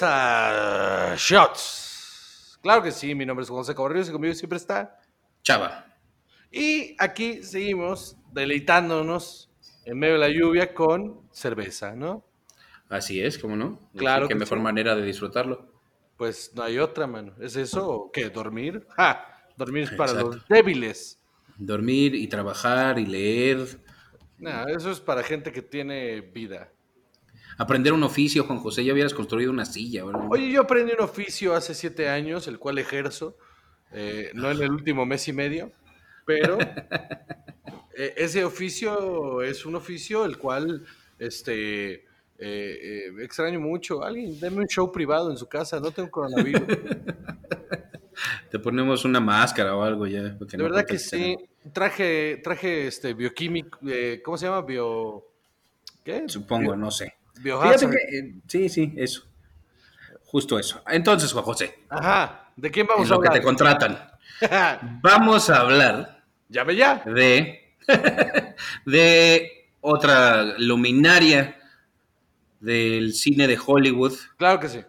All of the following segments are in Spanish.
Bienvenidos a Shots. Claro que sí, mi nombre es José Cabarrillos y conmigo siempre está Chava. Y aquí seguimos deleitándonos en medio de la lluvia con cerveza, ¿no? Así es, ¿cómo no? Claro Qué que mejor sí. manera de disfrutarlo. Pues no hay otra, mano. ¿Es eso o qué? ¿Dormir? ¡Ja! Dormir es para Exacto. los débiles. Dormir y trabajar y leer. Nah, eso es para gente que tiene vida. Aprender un oficio, Juan José. Ya hubieras construido una silla. ¿verdad? Oye, yo aprendí un oficio hace siete años, el cual ejerzo, eh, no en el último mes y medio, pero eh, ese oficio es un oficio el cual este, eh, extraño mucho. Alguien, deme un show privado en su casa, no tengo coronavirus. Te ponemos una máscara o algo ya. De no verdad que sí. Traje, traje este bioquímico, eh, ¿cómo se llama? Bio. ¿Qué? Supongo, Bio- no sé. Biohazard. Que, eh, sí, sí, eso. Justo eso. Entonces, Juan José, Ajá. ¿De quién vamos a lo que te hablar? contratan. Vamos a hablar Llame ya. de, de otra luminaria del cine de Hollywood, Claro que sí.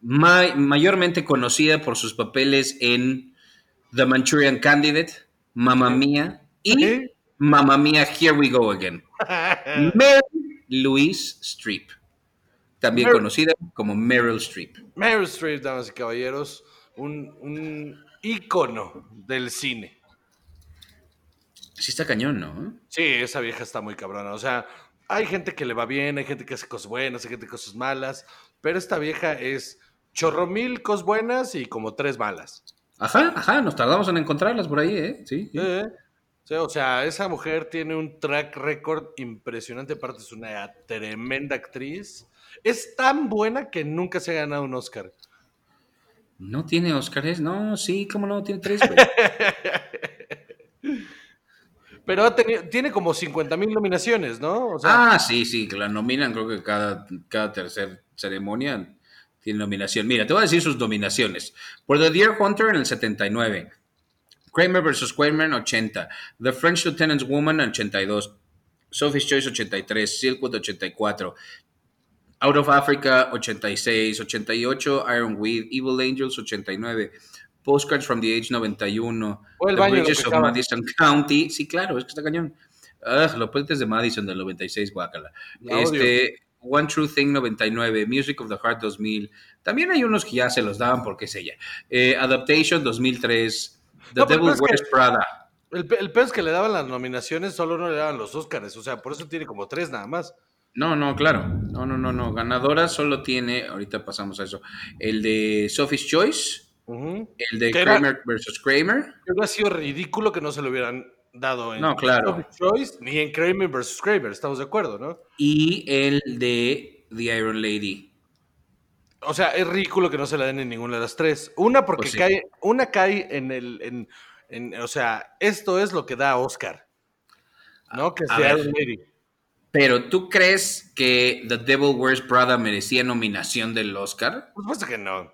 ma- mayormente conocida por sus papeles en The Manchurian Candidate, Mamma Mía y Sí. Mamma Mía, Here We Go Again. Mary Louise Streep, también Mer- conocida como Meryl Streep. Meryl Streep, damas y caballeros, un, un ícono del cine. Sí está cañón, ¿no? Sí, esa vieja está muy cabrona. O sea, hay gente que le va bien, hay gente que hace cosas buenas, hay gente que hace cosas malas, pero esta vieja es chorro mil cosas buenas y como tres malas. Ajá, ajá, nos tardamos en encontrarlas por ahí, ¿eh? Sí. sí. Eh, sí, o sea, esa mujer tiene un track record impresionante, aparte es una tremenda actriz. Es tan buena que nunca se ha ganado un Oscar. No tiene Óscares, no, sí, cómo no, tiene tres, güey. Pero ha tenido, tiene como 50 mil nominaciones, ¿no? O sea, Ah, sí, sí, que la nominan, creo que cada, cada tercer ceremonia tiene nominación. Mira, te voy a decir sus nominaciones. Por The Deer Hunter en el 79, Kramer vs. Kramer en 80, The French Lieutenant's Woman en 82, Sophie's Choice 83, Silkwood 84, Out of Africa 86, 88, Iron Weed, Evil Angels 89, Postcards from the Age 91, Fue el The baño Bridges of. Madison County. Sí, claro, es que está cañón. Ah, los puentes de Madison del 96, guácala. La odio. Este, One True Thing 99, Music of the Heart 2000. También hay unos que ya se los daban porque es ella. Eh, Adaptation 2003, The No, Devil Wears Prada. el, el peor es que le daban las nominaciones, solo no le daban los Oscars. O sea, por eso tiene como tres nada más. No, no, claro. No, no, no, no. Ganadora solo tiene, ahorita pasamos a eso, el de Sophie's Choice, Ujú. el de Kramer vs. Kramer. Hubiera sido ridículo que no se lo hubieran dado en No, claro. Sophie's Choice ni en Kramer vs. Kramer, estamos de acuerdo, ¿no? y el de The Iron Lady. O sea, es ridículo que no se la den en ninguna de las tres. Una porque Pues sí. cae, una cae en el, en, en- o sea, esto es lo que da Oscar, ¿no? Que A sea ver. Lady. Pero ¿tú crees que The Devil Wears Prada merecía nominación del Oscar? Por supuesto que no.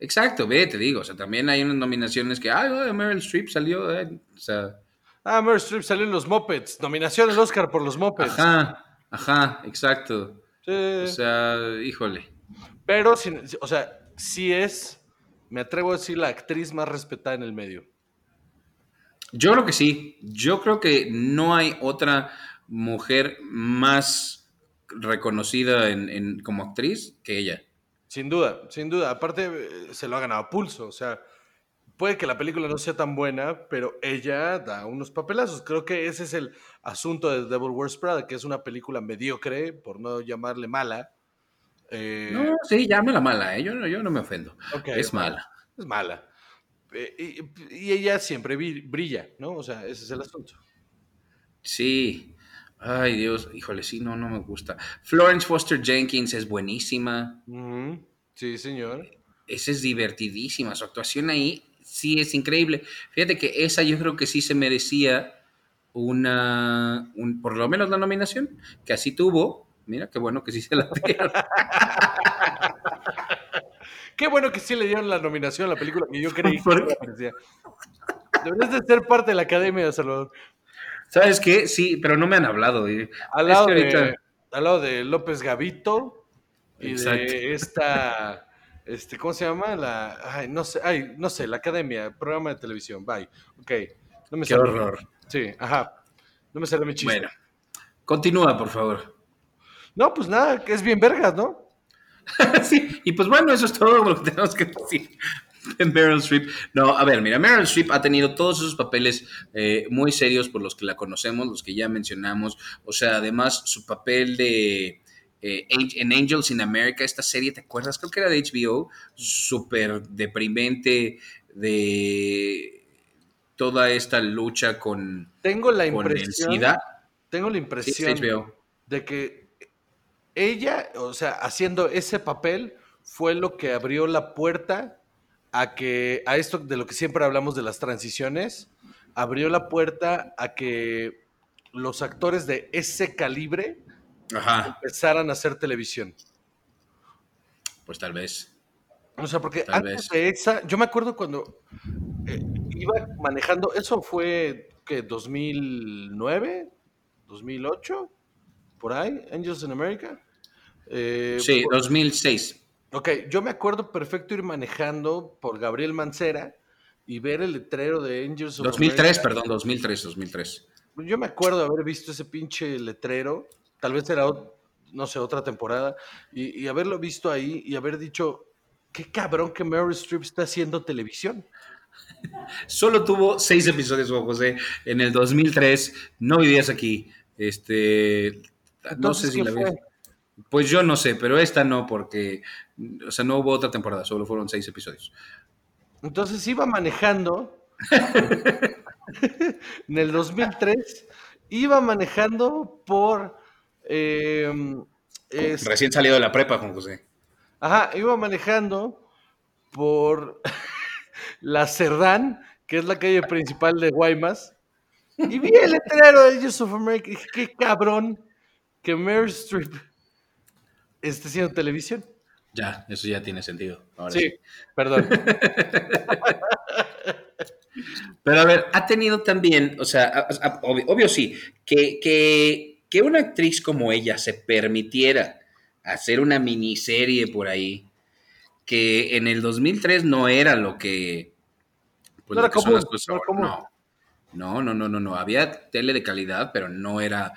Exacto, ve, te digo. O sea, también hay unas nominaciones que, ay, oh, Meryl Streep salió. eh", O sea, Ah, Meryl Streep salió en los Muppets. Nominación al Oscar por los Muppets. ajá, ajá, exacto. Sí. O sea, híjole. Pero, o sea, sí es, me atrevo a decir, la actriz más respetada en el medio. Yo creo que sí. Yo creo que no hay otra mujer más reconocida en, en- como actriz que ella. Sin duda, sin duda. Aparte, eh, se lo ha ganado a pulso. O sea, puede que la película no sea tan buena, pero ella da unos papelazos. Creo que ese es el asunto de Devil Wears Prada, que es una película mediocre, por no llamarle mala. Eh, No, sí, llámala mala, ¿eh? yo, no- yo no me ofendo. es mala. Es mala. Eh, y, y ella siempre brilla, ¿no? O sea, ese es el asunto. Sí. Ay, Dios, híjole, sí, no, no me gusta. Florence Foster Jenkins es buenísima. Sí, señor. Esa es divertidísima. Su actuación ahí sí es increíble. Fíjate que esa yo creo que sí se merecía una, un- por lo menos la nominación, que así tuvo. Mira, qué bueno que sí se la dieron. Qué bueno que sí le dieron la nominación a la película que yo creí que ¿Por no la merecía. Deberías de ser parte de la academia de Salvador. ¿Sabes qué? Sí, pero no me han hablado. eh. Al Es lado, que ahorita- de, al lado de López Gavito, y Exacto. de esta, este, ¿cómo se llama? La, ay, no sé, ay, no sé, la academia, programa de televisión, bye. Ok, no me Qué sale. horror. Sí, ajá. No me sale mi chiste. Bueno, continúa, por favor. No, pues nada, que es bien vergas, ¿no? sí, y pues bueno, eso es todo lo que tenemos que decir de Meryl Streep. No, a ver, mira, Meryl Streep ha tenido todos esos papeles eh, muy serios por los que la conocemos, los que ya mencionamos. O sea, además su papel de eh, en Angels in America, esta serie, ¿te acuerdas? Creo que era de HBO, súper deprimente de toda esta lucha con, Tengo la con el impresión, SIDA. tengo la Sí, impresión es HBO. de que ella, o sea, haciendo ese papel fue lo que abrió la puerta a que a esto de lo que siempre hablamos de las transiciones, abrió la puerta a que los actores de ese calibre Ajá, empezaran a hacer televisión. pues tal vez. O sea, porque Tal antes vez. de esa, yo me acuerdo cuando eh, iba manejando, eso fue que 2009, 2008, por ahí, Angels in America. Eh, Sí, por- 2006. ok, yo me acuerdo perfecto ir manejando por Gabriel Mancera y ver el letrero de Angels of 2003, America. perdón, 2003, 2003. Yo me acuerdo haber visto ese pinche letrero, tal vez era, no sé, otra temporada, y, y haberlo visto ahí y haber dicho, qué cabrón que Meryl Streep está haciendo televisión. Solo tuvo seis episodios, Juan José. En el 2003 no vivías aquí. Este, no Entonces, sé si ¿qué la fue? ves. Pues yo no sé, pero esta no, porque, o sea, no hubo otra temporada, solo fueron seis episodios. Entonces iba manejando en el 2003, iba manejando por... eh, es- Recién salido de la prepa, Juan José. ajá, iba manejando por la Cerdán, que es la calle principal de Guaymas, y vi el letrero de Angels of America y dije, qué cabrón que Meryl Streep esté haciendo televisión. Ya, eso ya tiene sentido. Ahora Sí, sí. perdón. Pero a ver, ha tenido también, o sea, obvio, obvio sí, que, que, que una actriz como ella se permitiera hacer una miniserie por ahí, que en el 2003 no era lo que, pues, No lo era que son las cosas no, no, no, no, no, había tele de calidad, pero no era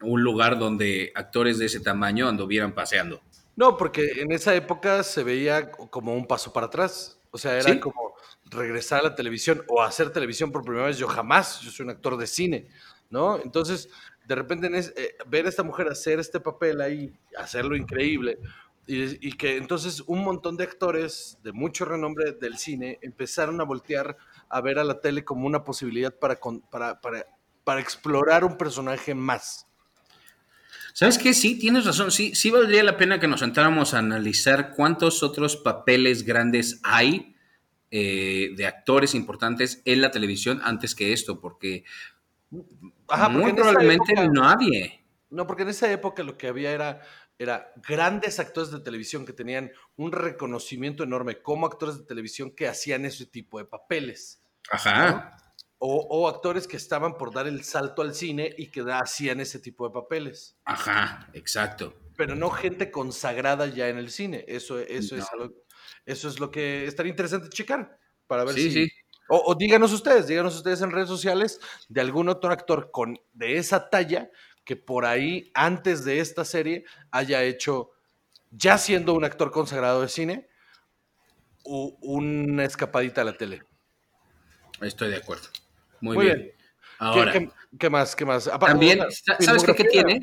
un lugar donde actores de ese tamaño anduvieran paseando. No, porque en esa época se veía como un paso para atrás. O sea, era Sí. como regresar a la televisión o hacer televisión por primera vez. Yo jamás, yo soy un actor de cine, ¿no? Entonces, de repente eh, ver a esta mujer hacer este papel ahí, hacerlo increíble, y, y que entonces un montón de actores de mucho renombre del cine empezaron a voltear a ver a la tele como una posibilidad para, con- para, para, para explorar un personaje más. ¿Sabes qué? Sí, tienes razón. Sí, sí valdría la pena que nos sentáramos a analizar cuántos otros papeles grandes hay eh, de actores importantes en la televisión antes que esto, porque Ajá, porque muy probablemente época- nadie. No, porque en esa época lo que había era, era grandes actores de televisión que tenían un reconocimiento enorme como actores de televisión que hacían ese tipo de papeles. Ajá. O, o actores que estaban por dar el salto al cine y que hacían ese tipo de papeles. Ajá, exacto. Pero no gente consagrada ya en el cine. Eso, eso, es, algo- eso es lo que estaría interesante checar. Para ver Sí, si. sí. O, o díganos ustedes, díganos ustedes en redes sociales de algún otro actor con, de esa talla que por ahí, antes de esta serie, haya hecho, ya siendo un actor consagrado de cine, una escapadita a la tele. Estoy de acuerdo. Muy, Muy bien. bien. ¿Qué, Ahora, qué- qué más? ¿Qué más? Aparte, también, ¿sabes qué, tiene?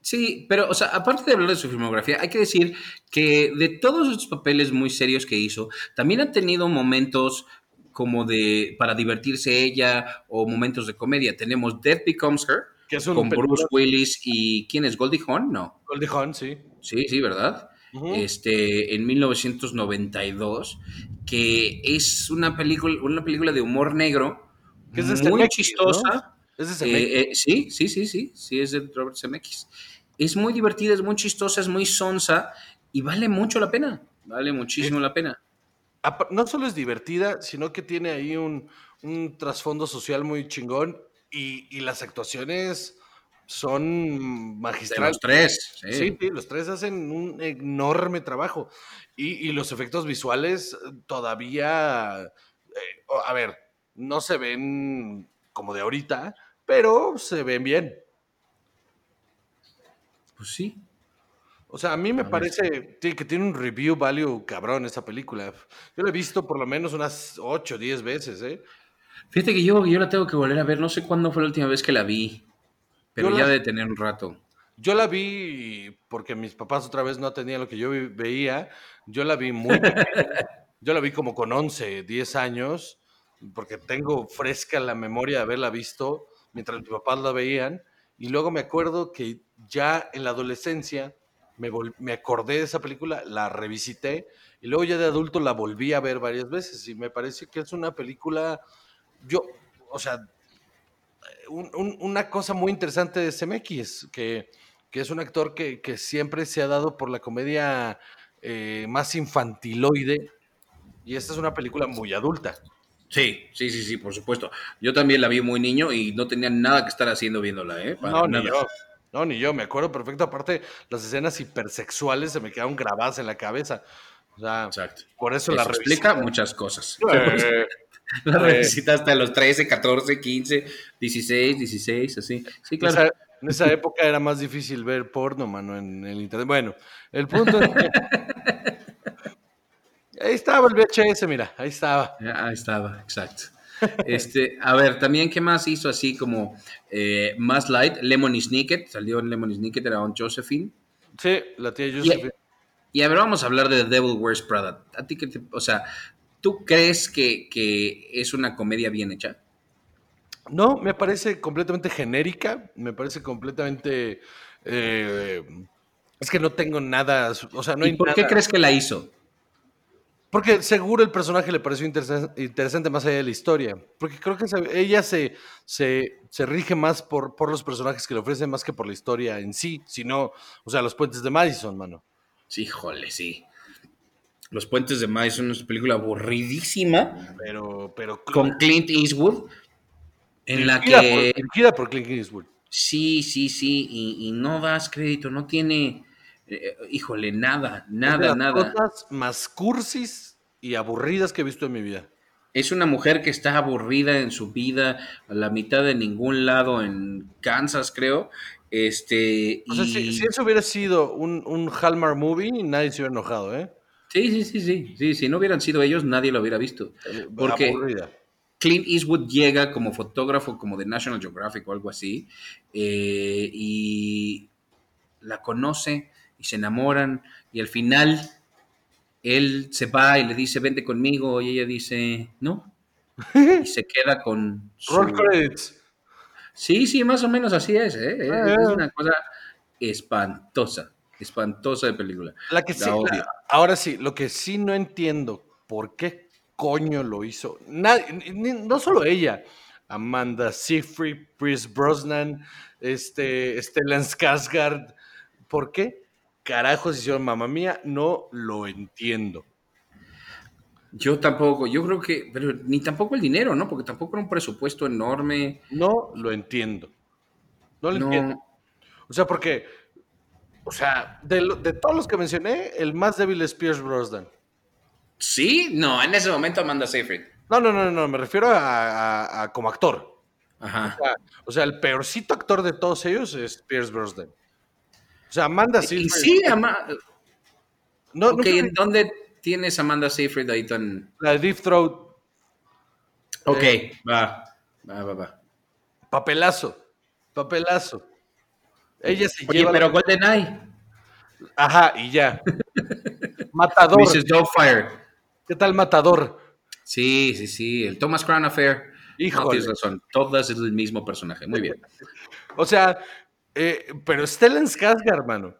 Sí, pero, o sea, aparte de hablar de su filmografía, hay que decir que de todos estos papeles muy serios que hizo, también ha tenido momentos como de para divertirse ella o momentos de comedia. Tenemos Death Becomes Her Que es con Bruce Willis y ¿quién es? Goldie Hawn, no. Goldie Hawn, sí. Sí, sí, ¿verdad? Ujú. Este, en 1992, que es una película, una película de humor negro Que es de muy Zemeckis, chistosa. Es de Zemeckis. Eh, eh, sí, sí, sí, sí, sí, es de Robert Zemeckis. Es muy divertida, es muy chistosa, es muy sonsa y vale mucho la pena, vale muchísimo la pena. No solo es divertida, sino que tiene ahí un, un trasfondo social muy chingón y, y las actuaciones son magistrales. los tres, sí. sí. los tres hacen un enorme trabajo. Y, los efectos visuales todavía, eh, a ver, no se ven como de ahorita, pero se ven bien. Pues sí. O sea, a mí me parece que tiene un review value cabrón esa película. Yo la he visto por lo menos unas 8 o 10 veces, ¿eh? Fíjate que yo, yo la tengo que volver a ver. No sé cuándo fue la última vez que la vi. Pero ya de tener un rato. Yo la vi porque mis papás otra vez no tenían lo que yo veía. Yo la vi muy pequeña. Yo la vi como con 11, 10 años, porque tengo fresca la memoria de haberla visto mientras mis papás la veían. Y luego me acuerdo que ya en la adolescencia me, me acordé de esa película, la revisité y luego ya de adulto la volví a ver varias veces y me parece que es una película, yo, o sea, una cosa muy interesante de CMX, que, que es un actor que, que, siempre se ha dado por la comedia eh, más infantiloide y esta es una película muy adulta. Sí, sí, sí, sí, por supuesto. Yo también la vi muy niño y no tenía nada que estar haciendo viéndola, ¿eh? no, ni yo. No, ni yo, me acuerdo perfecto. Aparte, las escenas hipersexuales se me quedaron grabadas en la cabeza. O sea, Exacto. por eso, la explica muchas cosas. Eh, la revisita hasta los 13, 14, 15, 16, 16, así. Sí, claro. en esa época era más difícil ver porno, mano, en el internet. Bueno, el punto es que Ahí estaba el VHS, mira, ahí estaba. Ahí estaba, exacto. Este, a ver, también, ¿qué más hizo así como eh, más light? Lemon Snicket, salió en Lemon Snicket, era un Josephine. Sí, la tía Josephine. Y, a ver, vamos a hablar de The Devil Wears Prada. ¿A ti qué te, o sea, ¿tú crees que, es una comedia bien hecha? No, me parece completamente genérica, me parece completamente... Eh, es que no tengo nada, o sea, no ¿Y por qué crees que la hizo? Porque seguro el personaje le pareció interesante más allá de la historia. Porque creo que ella se, se, rige más por, por, los personajes que le ofrecen más que por la historia en sí. Sino, o sea, los puentes de Madison, mano. Sí, jole, sí. Los puentes de Madison es una película aburridísima. Pero, pero. Con Clint Eastwood. En la que. Por, por Clint Eastwood. Sí, sí, sí. Y, y no das crédito, no tiene eh, híjole, nada, nada, nada. cosas más cursis y aburridas que he visto en mi vida. Es una mujer que está aburrida en su vida, a la mitad de ningún lado en Kansas, creo. Este, si, eso hubiera sido un, un Hallmark movie, nadie se hubiera enojado, ¿eh? Sí, sí, sí, sí, sí. Si no hubieran sido ellos, nadie lo hubiera visto. Eh, Porque Clint Eastwood llega como fotógrafo, como de National Geographic o algo así, eh, y la conoce, y se enamoran y al final él se va y le dice, vente conmigo y ella dice, no. Y se queda con... Roll credits. Sí, sí, más o menos así es. ¿eh? Ah, es una cosa espantosa, espantosa de película. La que sí, ahora sí, lo que sí no entiendo, ¿por qué coño lo hizo? no solo ella, Amanda Seyfried, Chris Brosnan, este, Stellan Skarsgård, ¿por qué? Carajos hicieron mamá mía, no lo entiendo. Yo tampoco, yo creo que, pero ni tampoco el dinero, ¿no? Porque tampoco era un presupuesto enorme. No lo entiendo. No lo entiendo. O sea, porque, o sea, de, todos los que mencioné, el más débil es Pierce Brosnan. Sí, no, en ese momento Amanda Seyfried. No, no, no, no, me refiero a, como actor. Ajá. O sea, el peorcito actor de todos ellos es Pierce Brosnan. O sea, Amanda Seyfried. Sí, Amanda. No, ok, ¿en dónde tienes Amanda Seyfried ahí tan. La de Deep Throat. Ok, eh, va. Va, va, va. Papelazo. Papelazo. Ella se Oye, pero GoldenEye. Ajá, y ya. Matador. Mrs. Doubtfire. ¿Qué tal Matador? Sí, sí, sí. El Thomas Crown Affair. Hijo. No, tienes razón. Todas es el mismo personaje. Muy bien. o sea, eh, pero Stellan Skarsgård, hermano.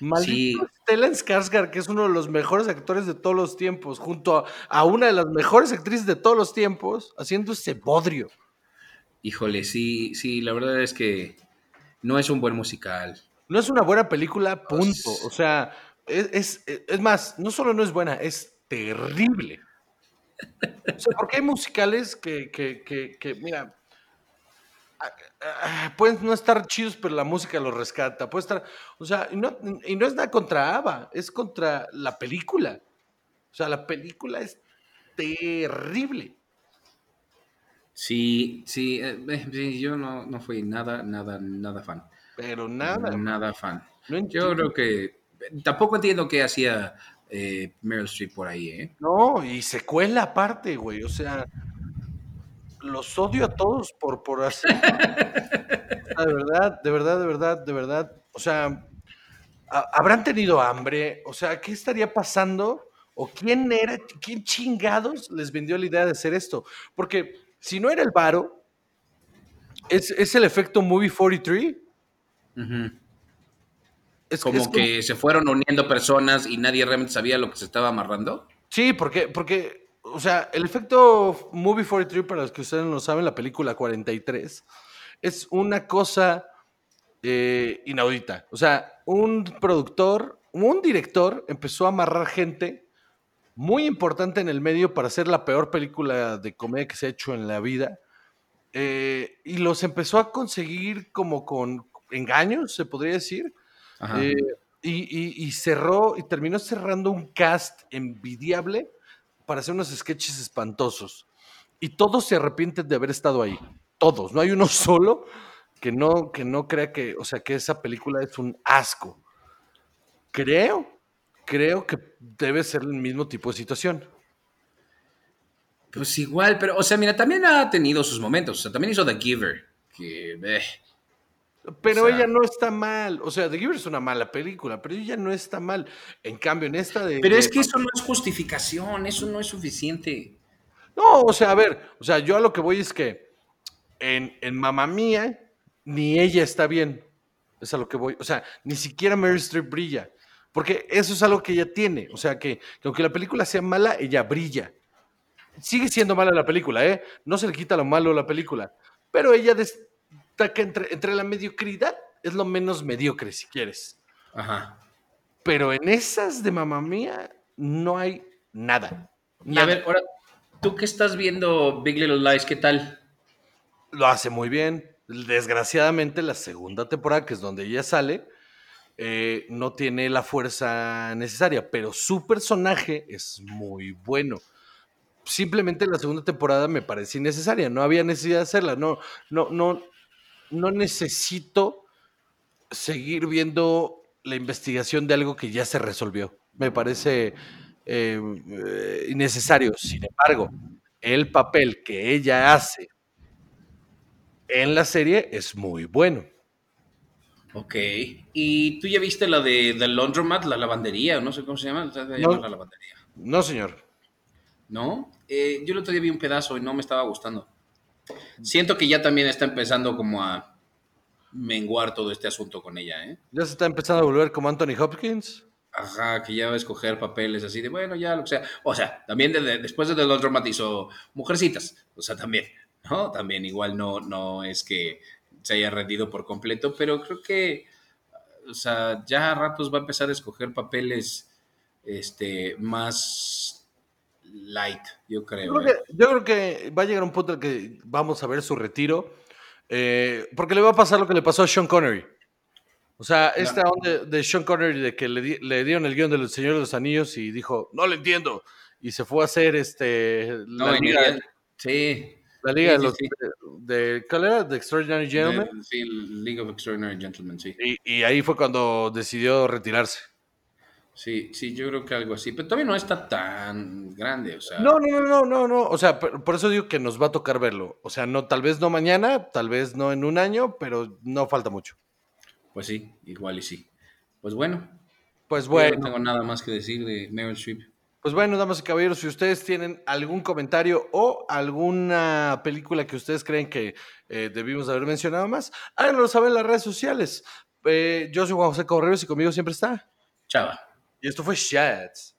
Maldito Stellan Skarsgård, que es uno de los mejores actores de todos los tiempos, junto a, una de las mejores actrices de todos los tiempos, haciendo ese bodrio. Híjole, sí, sí, la verdad es que no es un buen musical. No es una buena película, punto. O sea, es, es, más, no solo no es buena, es terrible. O sea, porque hay musicales que, que, que, que mira, pueden no estar chidos, pero la música los rescata. Puede estar, o sea, y no, y no es nada contra Ava, es contra la película. O sea, la película es terrible. Sí, sí, eh, sí, yo no, no fui nada, nada, nada fan. Pero nada. Nada fan. No Yo creo que tampoco entiendo qué hacía eh, Meryl Streep por ahí, ¿eh? No, y secuela aparte, güey. O sea, los odio a todos por, por de verdad, de verdad, de verdad, de verdad. O sea, ¿ha- ¿habrán tenido hambre? O sea, ¿qué estaría pasando? ¿O quién era, quién chingados les vendió la idea de hacer esto? Porque si no era el varo, es, es el efecto Movie 43. Ujú. Es, Como es que se fueron uniendo personas y nadie realmente sabía lo que se estaba amarrando. Sí, porque, porque, o sea, el efecto Movie 43, para los que ustedes no lo saben, la película 43, es una cosa eh, inaudita. O sea, un productor, un director empezó a amarrar gente muy importante en el medio para hacer la peor película de comedia que se ha hecho en la vida. eh, y los empezó a conseguir como con engaños, se podría decir. Ajá. Eh, y, y- y cerró, y terminó cerrando un cast envidiable para hacer unos sketches espantosos. Y todos se arrepienten de haber estado ahí. Todos. No hay uno solo que no, que no crea que, o sea, que esa película es un asco. Creo, creo que debe ser el mismo tipo de situación. Pues igual, pero, o sea, mira, también ha tenido sus momentos. O sea, también hizo The Giver, que, eh, Pero O sea- ella no está mal. O sea, The Giver es una mala película, pero ella no está mal. En cambio, en esta de. Pero de- es que eso no es justificación, eso no es suficiente. No, o sea, a ver, o sea, yo a lo que voy es que en, en Mamma Mía ni ella está bien. Es a lo que voy. O sea, ni siquiera Mary Streep brilla. Porque eso es algo que ella tiene. O sea, que, que aunque la película sea mala, ella brilla. Sigue siendo mala la película, ¿eh? No se le quita lo malo a la película. Pero ella destaca entre, entre la mediocridad, es lo menos mediocre, si quieres. Ajá. Pero en esas de Mamma Mía no hay nada. Y a ver, ahora, tú que estás viendo Big Little Lies, ¿qué tal? lo hace muy bien. Desgraciadamente, la segunda temporada, que es donde ella sale, eh, no tiene la fuerza necesaria, pero su personaje es muy bueno. Simplemente la segunda temporada me parece innecesaria, no había necesidad de hacerla, no, no, no, no necesito seguir viendo la investigación de algo que ya se resolvió. Me parece eh, eh, innecesario. Sin embargo, el papel que ella hace en la serie es muy bueno. Ok. ¿Y tú ya viste la de The Laundromat, la lavandería, no sé cómo se llama? Se llama No. la lavandería. No, señor. ¿No? Eh, yo el otro día vi un pedazo y no me estaba gustando. Siento que ya también está empezando como a menguar todo este asunto con ella, ¿eh? Ya se está empezando a volver como Anthony Hopkins. Ajá, que ya va a escoger papeles así de, bueno, ya lo que sea. O sea, también de- de- después de The Laundromat hizo Mujercitas. O sea, también, ¿no? También igual no, no es que se haya rendido por completo, pero creo que, o sea, ya a ratos va a empezar a escoger papeles este, más light, yo creo. Yo creo, ¿eh? que, yo creo que va a llegar un punto en que vamos a ver su retiro. eh, porque le va a pasar lo que le pasó a Sean Connery. O sea, esta onda de, Sean Connery de que le, di- le dieron el guion del Señor de los Anillos y dijo, no lo entiendo. Y se fue a hacer este, No, la, liga, sí. la liga sí, de los... sí, De, ¿Cuál era? The Extraordinary Gentlemen. Sí, League of Extraordinary Gentlemen, sí. Y, y ahí fue cuando decidió retirarse. Sí, sí, yo creo que algo así. Pero todavía no está tan grande, o sea. No, no, no, no, no, no. O sea, por, por eso digo que nos va a tocar verlo. O sea, no, tal vez no mañana, tal vez no en un año, pero no falta mucho. Pues sí, igual y sí. Pues bueno, Pues yo bueno, no tengo nada más que decir de Meryl Streep. pues bueno, damas y caballeros, si ustedes tienen algún comentario o alguna película que ustedes creen que eh, debimos haber mencionado más, háganlo saber en las redes sociales. Eh, yo soy Juan José Correos y conmigo siempre está. Chava. Y esto fue Chats.